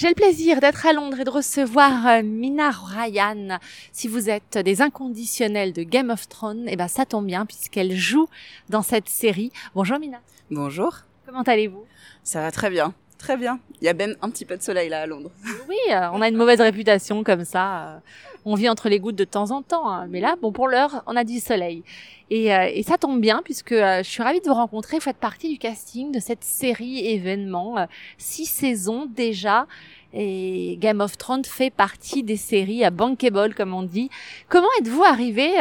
J'ai le plaisir d'être à Londres et de recevoir euh, Mina Ryan. Si vous êtes des inconditionnels de Game of Thrones, eh ben ça tombe bien puisqu'elle joue dans cette série. Bonjour Mina. Bonjour. Comment allez-vous? Ça va très bien. Très bien. Il y a même un petit peu de soleil là à Londres. Oui, euh, on a une mauvaise réputation comme ça. Euh, on vit entre les gouttes de temps en temps. Hein. Mais là, bon, pour l'heure, on a du soleil. Et, euh, et ça tombe bien puisque je suis ravie de vous rencontrer. Vous faites partie du casting de cette série événement. six saisons déjà. Et Game of Thrones fait partie des séries à bankable, comme on dit. Comment êtes-vous arrivé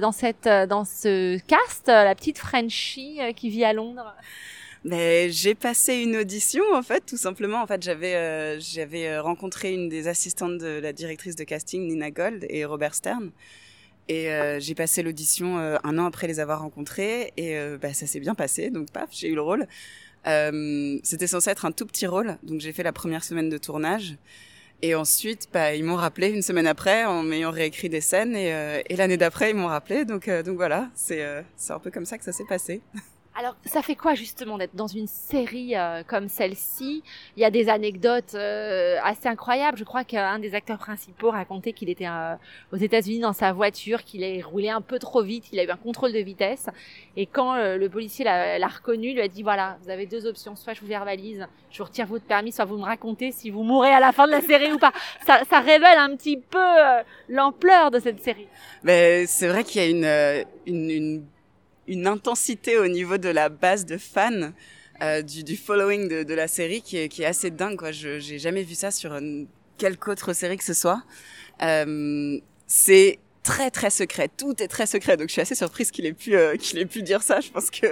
dans cette, dans ce cast, la petite Frenchie qui vit à Londres? Mais j'ai passé une audition en fait, tout simplement. En fait, j'avais euh, j'avais euh, rencontré une des assistantes de la directrice de casting, Nina Gold et Robert Stern. Et euh, j'ai passé l'audition un an après les avoir rencontrés et bah, ça s'est bien passé. Donc paf, j'ai eu le rôle. C'était censé être un tout petit rôle, donc j'ai fait la première semaine de tournage. Et ensuite, bah, ils m'ont rappelé une semaine après en m'ayant réécrit des scènes et, et l'année d'après ils m'ont rappelé. Donc donc voilà, c'est c'est un peu comme ça que ça s'est passé. Alors, ça fait quoi justement d'être dans une série euh, comme celle-ci? Il y a des anecdotes euh, assez incroyables. Je crois qu'un des acteurs principaux racontait qu'il était euh, aux États-Unis dans sa voiture, qu'il a roulé un peu trop vite, il a eu un contrôle de vitesse. Et quand le policier l'a reconnu, lui a dit voilà, vous avez deux options, soit je vous verbalise, je vous retire votre permis, soit vous me racontez si vous mourrez à la fin de la série ou pas. Ça, ça révèle un petit peu l'ampleur de cette série. Mais c'est vrai qu'il y a une, une, une une intensité au niveau de la base de fans. Euh, du, du, following de, de, la série qui est, qui est assez dingue quoi. Je j'ai jamais vu ça sur une, quelque autre série que ce soit. Euh, c'est très très secret. Tout est très secret. Donc je suis assez surprise qu'il ait pu euh, qu'il ait pu dire ça. Je pense que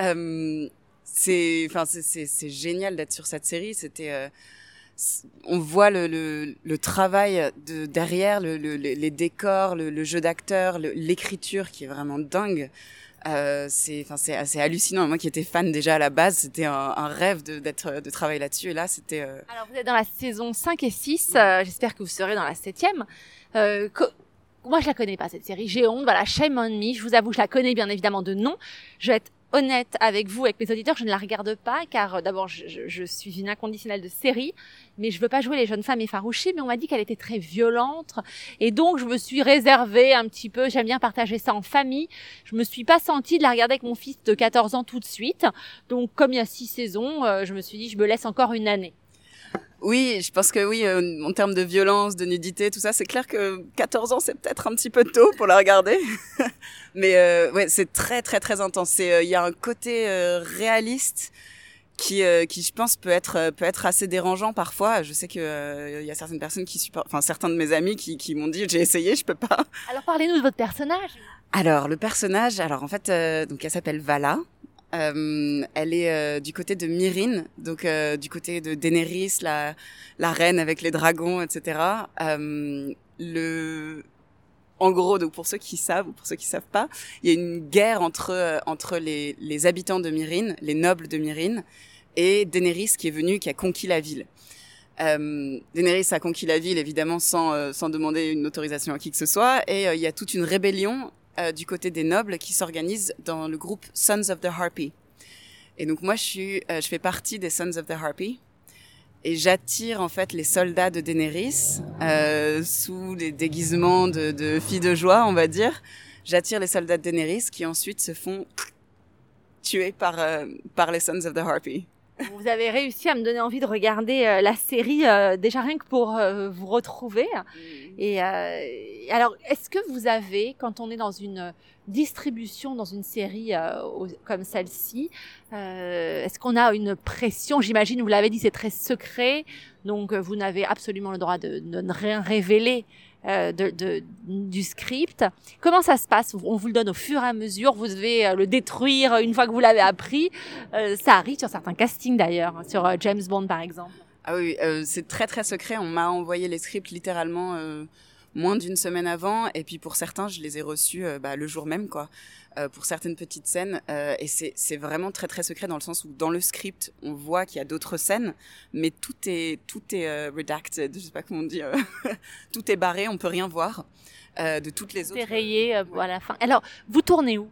euh, c'est c'est génial d'être sur cette série. C'était euh, on voit le, le, le, travail de derrière le, les décors, le, jeu d'acteur, l'écriture qui est vraiment dingue. Euh, c'est enfin c'est assez hallucinant. Moi qui étais fan déjà à la base c'était un, un, rêve de d'être de travailler là-dessus. Et là c'était euh... alors vous êtes dans la saison 5 et 6 euh, j'espère que vous serez dans la septième. Euh, moi je la connais pas cette série. J'ai honte. Voilà shame on me. Je vous avoue je la connais bien évidemment de nom. Je vais être honnête avec vous, avec mes auditeurs, je ne la regarde pas car euh, d'abord je, je, suis une inconditionnelle de série, mais je veux pas jouer les jeunes femmes effarouchées. Mais on m'a dit qu'elle était très violente et donc je me suis réservée un petit peu. J'aime bien partager ça en famille. Je me suis pas sentie de la regarder avec mon fils de 14 ans tout de suite. Donc comme il y a six saisons, euh, je me suis dit je me laisse encore une année. Oui, je pense que oui, euh, en termes de violence, de nudité, tout ça, c'est clair que 14 ans, c'est peut-être un petit peu tôt pour la regarder. Mais euh, ouais, c'est très très très intense. Euh, il y a un côté euh, réaliste qui, qui je pense peut être peut être assez dérangeant parfois. Je sais que il y a certaines personnes qui supportent, enfin certains de mes amis qui, qui m'ont dit j'ai essayé, je peux pas. Alors parlez-nous de votre personnage. Alors le personnage, alors en fait, donc elle s'appelle Vala. Euh, elle est euh, du côté de Myrine, donc euh, du côté de Daenerys, la, la reine avec les dragons, etc. le, en gros, donc pour ceux qui savent ou pour ceux qui savent pas, il y a une guerre entre entre les, les habitants de Myrine, les nobles de Myrine, et Daenerys qui est venue, qui a conquis la ville. Euh, Daenerys a conquis la ville évidemment sans, sans demander une autorisation à qui que ce soit et il y a toute une rébellion euh, du côté des nobles qui s'organisent dans le groupe Sons of the Harpy. Et donc moi, je suis, euh, je fais partie des Sons of the Harpy. Et j'attire en fait les soldats de Daenerys euh, sous les déguisements de, de filles de joie, on va dire. J'attire les soldats de Daenerys qui ensuite se font tuer par euh, par les Sons of the Harpy. Vous avez réussi à me donner envie de regarder euh, la série euh, déjà rien que pour euh, vous retrouver. Mm. Et alors, est-ce que vous avez, quand on est dans une distribution dans une série comme celle-ci, est-ce qu'on a une pression? J'imagine, vous l'avez dit, c'est très secret, donc vous n'avez absolument le droit de, de ne rien révéler euh, de, de, du script. Comment ça se passe? On vous le donne au fur et à mesure, vous devez euh, le détruire une fois que vous l'avez appris. Euh, ça arrive sur certains castings d'ailleurs, hein, sur James Bond par exemple. Ah oui, c'est très très secret. On m'a envoyé les scripts littéralement moins d'une semaine avant et puis pour certains je les ai reçus euh, bah, le jour même quoi euh, pour certaines petites scènes euh, et c'est vraiment très très secret dans le sens où dans le script on voit qu'il y a d'autres scènes mais tout est tout est redacted je sais pas comment on dit tout est barré on peut rien voir de toutes les autres c'est rayé à la fin. Alors vous tournez où?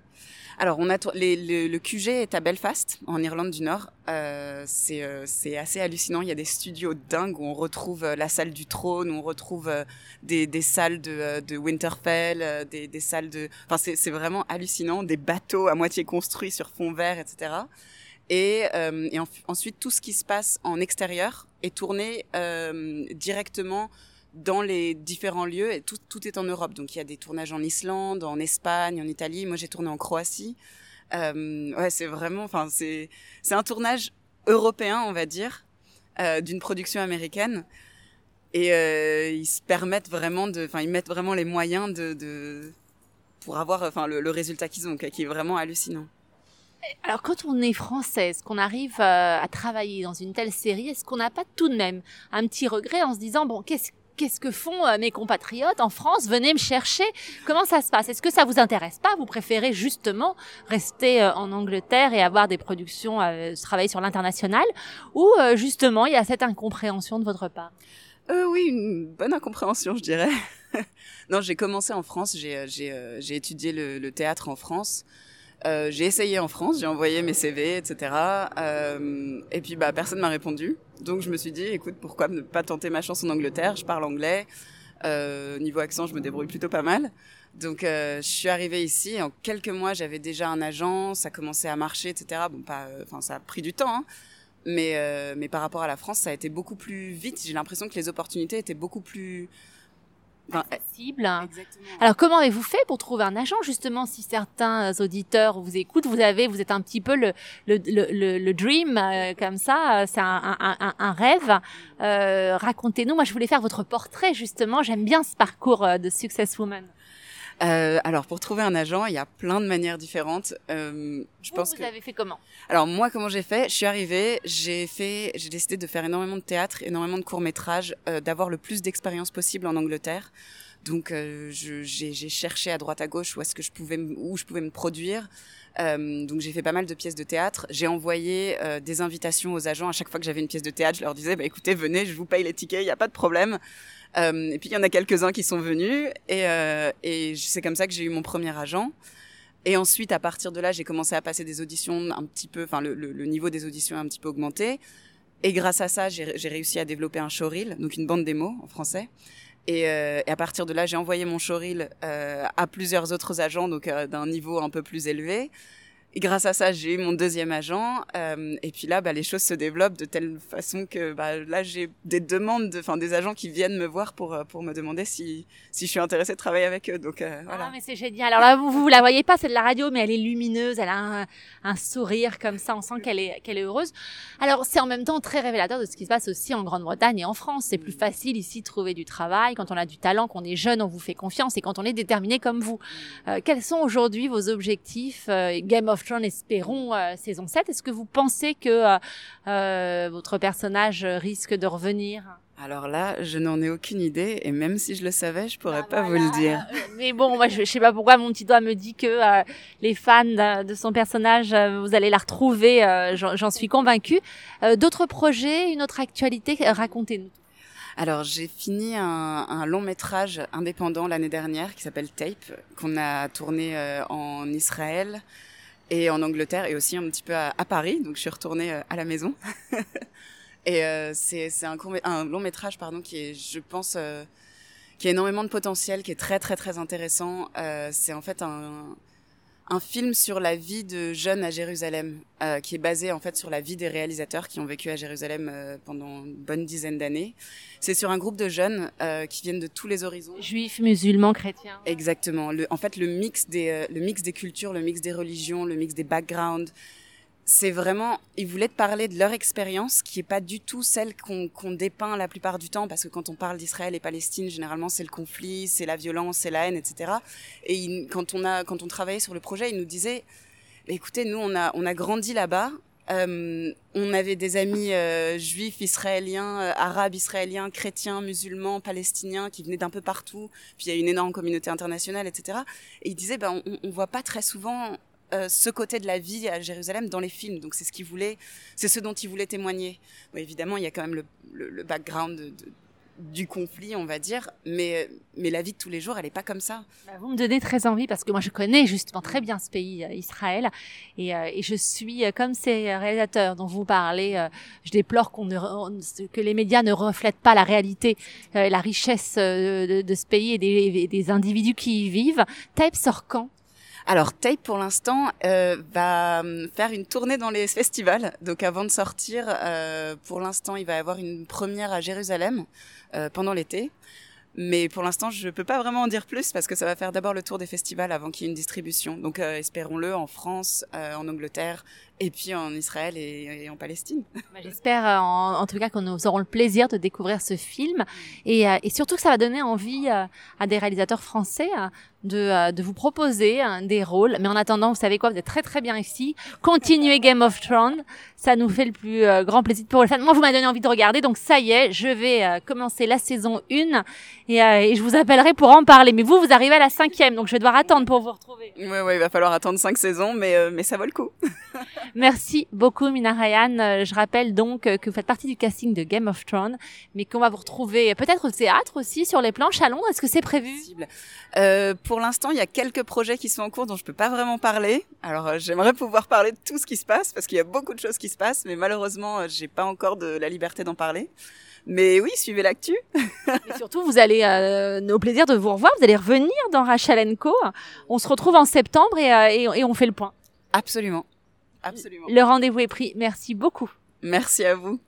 Alors, on a le, QG est à Belfast, en Irlande du Nord. Euh, c'est euh, assez hallucinant. Il y a des studios dingues où on retrouve euh, la salle du trône, où on retrouve euh, des, des salles de, de Winterfell, des, des salles de. Enfin, c'est vraiment hallucinant. Des bateaux à moitié construits sur fond vert, etc. Et, et ensuite, tout ce qui se passe en extérieur est tourné directement dans les différents lieux. Et tout, tout, est en Europe. Donc il y a des tournages en Islande, en Espagne, en Italie. Moi j'ai tourné en Croatie. Euh, ouais, c'est vraiment, enfin c'est c'est un tournage européen, on va dire, euh, d'une production américaine. Et euh, ils se permettent vraiment de, enfin ils mettent vraiment les moyens de, pour avoir, enfin le, résultat qu'ils ont, qui est vraiment hallucinant. Alors quand on est française, qu'on arrive à travailler dans une telle série, est-ce qu'on n'a pas tout de même un petit regret en se disant bon qu'est-ce qu'est-ce que font euh, mes compatriotes en France? Venez me chercher. Comment ça se passe? Est-ce que ça vous intéresse pas? Vous préférez justement rester euh, en Angleterre et avoir des productions, euh, travailler sur l'international? Ou justement, il y a cette incompréhension de votre part? Euh, Oui, une bonne incompréhension, je dirais. non, j'ai commencé en France, j'ai étudié le, le, théâtre en France. Euh, j'ai essayé en France, j'ai envoyé mes CV, etc. Euh, et puis bah personne m'a répondu. Donc je me suis dit, écoute, pourquoi ne pas tenter ma chance en Angleterre? Je parle anglais. Euh, niveau accent, je me débrouille plutôt pas mal. Donc euh, je suis arrivée ici. En quelques mois, j'avais déjà un agent, ça commençait à marcher, etc. Bon, pas, euh, enfin ça a pris du temps. Hein. Mais, mais par rapport à la France, ça a été beaucoup plus vite. J'ai l'impression que les opportunités étaient beaucoup plus accessible. Alors comment avez-vous fait pour trouver un agent justement si certains auditeurs vous écoutent, vous avez, vous êtes un petit peu le le le, le dream euh, comme ça, c'est un, un, un, rêve. Euh, Racontez-nous. Moi, je voulais faire votre portrait justement. J'aime bien ce parcours euh, de Success Woman. Euh, alors pour trouver un agent, il y a plein de manières différentes. Euh, je vous, pense vous avez fait comment? Alors moi, comment j'ai fait? Je suis arrivée, j'ai fait, j'ai décidé de faire énormément de théâtre, énormément de courts métrages, euh, d'avoir le plus d'expérience possible en Angleterre. Donc euh, j'ai cherché à droite à gauche où est-ce que je pouvais où je pouvais me produire. Euh, donc j'ai fait pas mal de pièces de théâtre. J'ai envoyé euh, des invitations aux agents à chaque fois que j'avais une pièce de théâtre. Je leur disais bah écoutez venez, je vous paye les tickets, il n'y a pas de problème. Euh, et puis il y en a quelques-uns qui sont venus et, et c'est comme ça que j'ai eu mon premier agent. Et ensuite, à partir de là, j'ai commencé à passer des auditions un petit peu, enfin le, niveau des auditions a un petit peu augmenté. Et grâce à ça, j'ai réussi à développer un showreel, donc une bande démo en français. Et, euh, et à partir de là, j'ai envoyé mon showreel euh, à plusieurs autres agents, donc euh, d'un niveau un peu plus élevé. Et grâce à ça, j'ai eu mon deuxième agent. Euh, et puis là, bah, les choses se développent de telle façon que bah, là, j'ai des demandes, enfin des agents qui viennent me voir pour euh, pour me demander si si je suis intéressée de travailler avec eux. Donc euh, voilà. Ah mais c'est génial. Alors là, vous vous la voyez pas, c'est de la radio, mais elle est lumineuse, elle a un, un sourire comme ça, on sent qu'elle est qu'elle est heureuse. Alors c'est en même temps très révélateur de ce qui se passe aussi en Grande-Bretagne et en France. C'est plus facile ici de trouver du travail quand on a du talent, qu'on est jeune, on vous fait confiance et quand on est déterminé comme vous. Euh, quels sont aujourd'hui vos objectifs euh, Game of espérons euh, saison 7. Est-ce que vous pensez que euh, euh, votre personnage risque de revenir? Alors là, je n'en ai aucune idée et même si je le savais, je pourrais ah, pas vous le dire. Mais bon, moi je, sais pas pourquoi mon petit doigt me dit que les fans de, son personnage, vous allez la retrouver, j'en suis convaincue. D'autres projets, une autre actualité, racontez-nous. Alors j'ai fini un, un, long métrage indépendant l'année dernière qui s'appelle Tape, qu'on a tourné en Israël, et en Angleterre et aussi un petit peu à, Paris. Donc je suis retournée euh, à la maison. et euh, c'est un, un long métrage pardon qui est, je pense, euh, qui a énormément de potentiel, qui est très très très intéressant. Euh, c'est en fait un, un film sur la vie de jeunes à Jérusalem, euh, qui est basé en fait sur la vie des réalisateurs qui ont vécu à Jérusalem euh, pendant une bonne dizaine d'années. C'est sur un groupe de jeunes euh, qui viennent de tous les horizons. Juifs, musulmans, chrétiens. Exactement. Le, en fait, le mix des, euh, le mix des cultures, le mix des religions, le mix des backgrounds, c'est vraiment, ils voulaient te parler de leur expérience, qui est pas du tout celle qu'on qu dépeint la plupart du temps, parce que quand on parle d'Israël et Palestine, généralement c'est le conflit, c'est la violence, c'est la haine, etc. Et quand on a, quand on travaillait sur le projet, ils nous disaient, écoutez, nous on a, on a grandi là-bas, euh, on avait des amis euh, juifs, israéliens, euh, arabes, israéliens, chrétiens, musulmans, palestiniens qui venaient d'un peu partout. Puis il y a une énorme communauté internationale, etc. Et ils disaient, ben, on, on voit pas très souvent euh, ce côté de la vie à Jérusalem dans les films. Donc c'est ce qu'il voulait, c'est ce dont il voulait témoigner. Évidemment, il y a quand même le, le, le background de, de, du conflit, on va dire, mais, mais la vie de tous les jours, elle n'est pas comme ça. Bah, vous me donnez très envie parce que moi je connais justement très bien ce pays, euh, Israël, et, euh, et, je suis euh, comme ces réalisateurs dont vous parlez. je déplore qu'on ne, que les médias ne reflètent pas la réalité, la richesse de, de, ce pays et des, des individus qui y vivent. Tape sort quand alors Tape pour l'instant euh, va hum, faire une tournée dans les festivals. Donc avant de sortir, euh, pour l'instant il va y avoir une première à Jérusalem euh, pendant l'été. Mais pour l'instant, je peux pas vraiment en dire plus parce que ça va faire d'abord le tour des festivals avant qu'il y ait une distribution. Donc, euh, espérons-le en France, euh, en Angleterre, et puis en Israël et, en Palestine. Bah, j'espère euh, en, tout cas que nous aurons le plaisir de découvrir ce film et, et surtout que ça va donner envie à des réalisateurs français de, de vous proposer des rôles. Mais en attendant, vous savez quoi, vous êtes très très bien ici. Continuez Game of Thrones, ça nous fait le plus grand plaisir pour le faire. Moi, vous m'avez donné envie de regarder, donc ça y est, je vais commencer la saison 1 et, euh, et, je vous appellerai pour en parler. Mais vous, vous arrivez à la cinquième, donc je vais devoir attendre pour vous retrouver. Oui, ouais, il va falloir attendre cinq saisons, mais, euh, mais ça vaut le coup. Merci beaucoup, Mina Ryan. Euh, je rappelle donc que vous faites partie du casting de Game of Thrones, mais qu'on va vous retrouver peut-être au théâtre aussi, sur les planches à Londres. Est-ce que c'est prévu? Euh, Pour l'instant, il y a quelques projets qui sont en cours dont je peux pas vraiment parler. Alors, j'aimerais pouvoir parler de tout ce qui se passe, parce qu'il y a beaucoup de choses qui se passent, mais malheureusement, j'ai pas encore de la liberté d'en parler. Mais oui, suivez l'actu. Et surtout, vous allez, euh, au plaisir de vous revoir. Vous allez revenir dans Rachel Co. On se retrouve en septembre et, euh, et, et on fait le point. Absolument. Absolument. Le rendez-vous est pris. Merci beaucoup. Merci à vous.